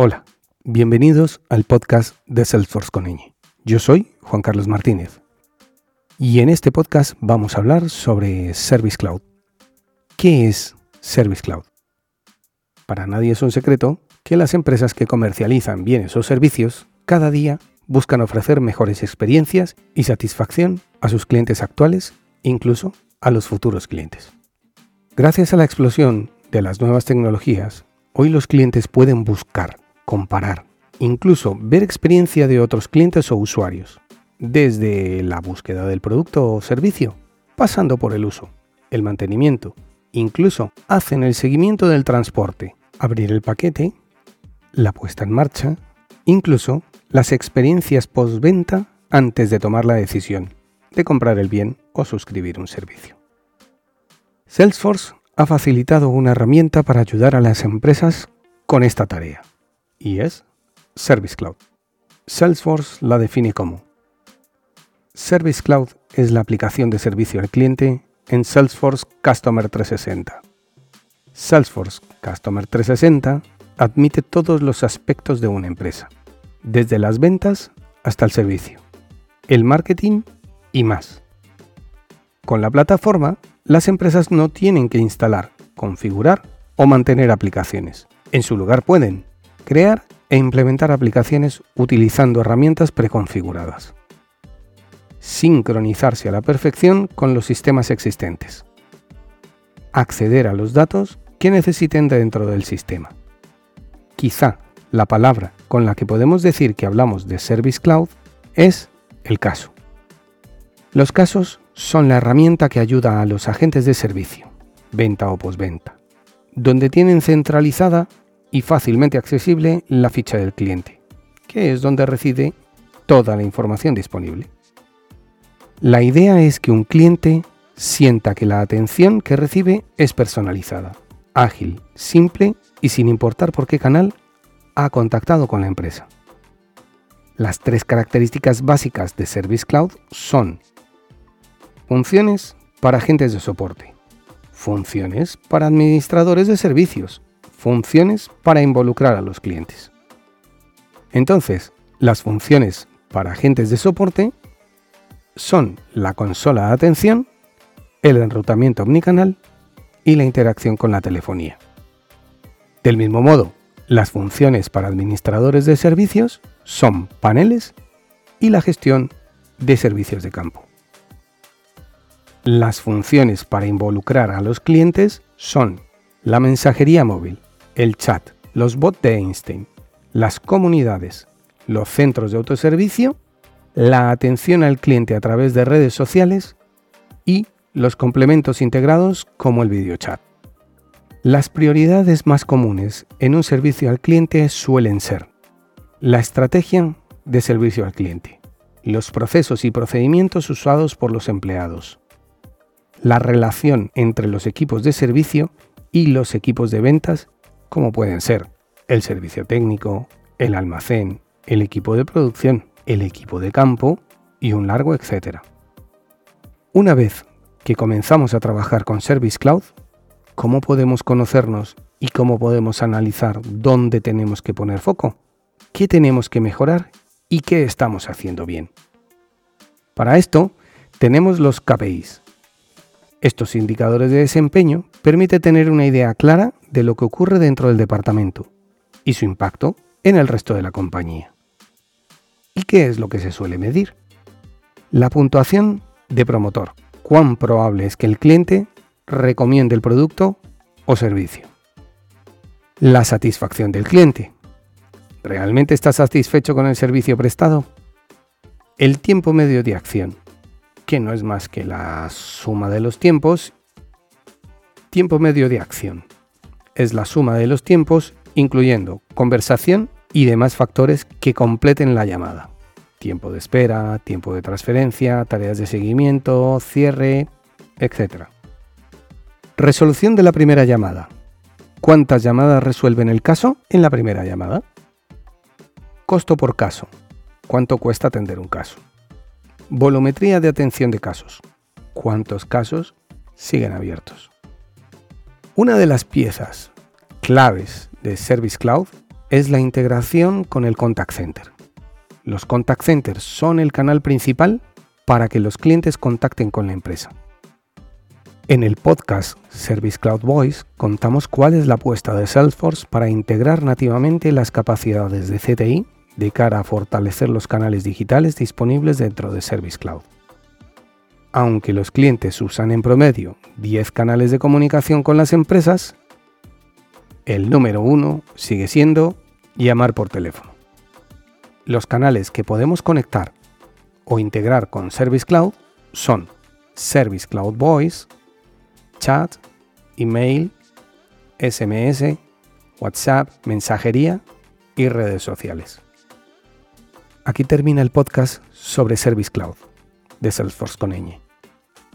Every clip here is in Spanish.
Hola, bienvenidos al podcast de Salesforce con. Yo soy Juan Carlos Martínez y en este podcast vamos a hablar sobre Service Cloud. ¿Qué es Service Cloud? Para nadie es un secreto que las empresas que comercializan bienes o servicios cada día buscan ofrecer mejores experiencias y satisfacción a sus clientes actuales, incluso a los futuros clientes. Gracias a la explosión de las nuevas tecnologías, hoy los clientes pueden buscar comparar, incluso ver experiencia de otros clientes o usuarios, desde la búsqueda del producto o servicio, pasando por el uso, el mantenimiento, incluso hacen el seguimiento del transporte, abrir el paquete, la puesta en marcha, incluso las experiencias postventa antes de tomar la decisión de comprar el bien o suscribir un servicio. Salesforce ha facilitado una herramienta para ayudar a las empresas con esta tarea y es Service Cloud. Salesforce la define como Service Cloud es la aplicación de servicio al cliente en Salesforce Customer 360. Salesforce Customer 360 admite todos los aspectos de una empresa, desde las ventas hasta el servicio, el marketing y más. Con la plataforma, las empresas no tienen que instalar, configurar o mantener aplicaciones. En su lugar pueden crear e implementar aplicaciones utilizando herramientas preconfiguradas. Sincronizarse a la perfección con los sistemas existentes. Acceder a los datos que necesiten dentro del sistema. Quizá la palabra con la que podemos decir que hablamos de Service Cloud es el caso. Los casos son la herramienta que ayuda a los agentes de servicio, venta o postventa, donde tienen centralizada y fácilmente accesible la ficha del cliente, que es donde reside toda la información disponible. La idea es que un cliente sienta que la atención que recibe es personalizada, ágil, simple y sin importar por qué canal ha contactado con la empresa. Las tres características básicas de Service Cloud son funciones para agentes de soporte, funciones para administradores de servicios funciones para involucrar a los clientes. Entonces, las funciones para agentes de soporte son la consola de atención, el enrutamiento omnicanal y la interacción con la telefonía. Del mismo modo, las funciones para administradores de servicios son paneles y la gestión de servicios de campo. Las funciones para involucrar a los clientes son la mensajería móvil, el chat, los bots de Einstein, las comunidades, los centros de autoservicio, la atención al cliente a través de redes sociales y los complementos integrados como el videochat. Las prioridades más comunes en un servicio al cliente suelen ser la estrategia de servicio al cliente, los procesos y procedimientos usados por los empleados, la relación entre los equipos de servicio y los equipos de ventas como pueden ser el servicio técnico, el almacén, el equipo de producción, el equipo de campo y un largo etcétera. Una vez que comenzamos a trabajar con Service Cloud, ¿cómo podemos conocernos y cómo podemos analizar dónde tenemos que poner foco? ¿Qué tenemos que mejorar y qué estamos haciendo bien? Para esto, tenemos los KPIs. Estos indicadores de desempeño permiten tener una idea clara de lo que ocurre dentro del departamento y su impacto en el resto de la compañía. ¿Y qué es lo que se suele medir? La puntuación de promotor. Cuán probable es que el cliente recomiende el producto o servicio. La satisfacción del cliente. ¿Realmente está satisfecho con el servicio prestado? El tiempo medio de acción, que no es más que la suma de los tiempos. Tiempo medio de acción es la suma de los tiempos, incluyendo conversación y demás factores que completen la llamada. Tiempo de espera, tiempo de transferencia, tareas de seguimiento, cierre, etc. Resolución de la primera llamada. ¿Cuántas llamadas resuelven el caso en la primera llamada? Costo por caso. ¿Cuánto cuesta atender un caso? Volumetría de atención de casos. ¿Cuántos casos siguen abiertos? Una de las piezas claves de Service Cloud es la integración con el contact center. Los contact centers son el canal principal para que los clientes contacten con la empresa. En el podcast Service Cloud Voice contamos cuál es la apuesta de Salesforce para integrar nativamente las capacidades de CTI de cara a fortalecer los canales digitales disponibles dentro de Service Cloud. Aunque los clientes usan en promedio 10 canales de comunicación con las empresas, el número uno sigue siendo llamar por teléfono. Los canales que podemos conectar o integrar con Service Cloud son Service Cloud Voice, chat, email, SMS, WhatsApp, mensajería y redes sociales. Aquí termina el podcast sobre Service Cloud de Salesforce con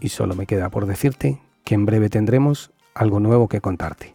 Y solo me queda por decirte que en breve tendremos algo nuevo que contarte.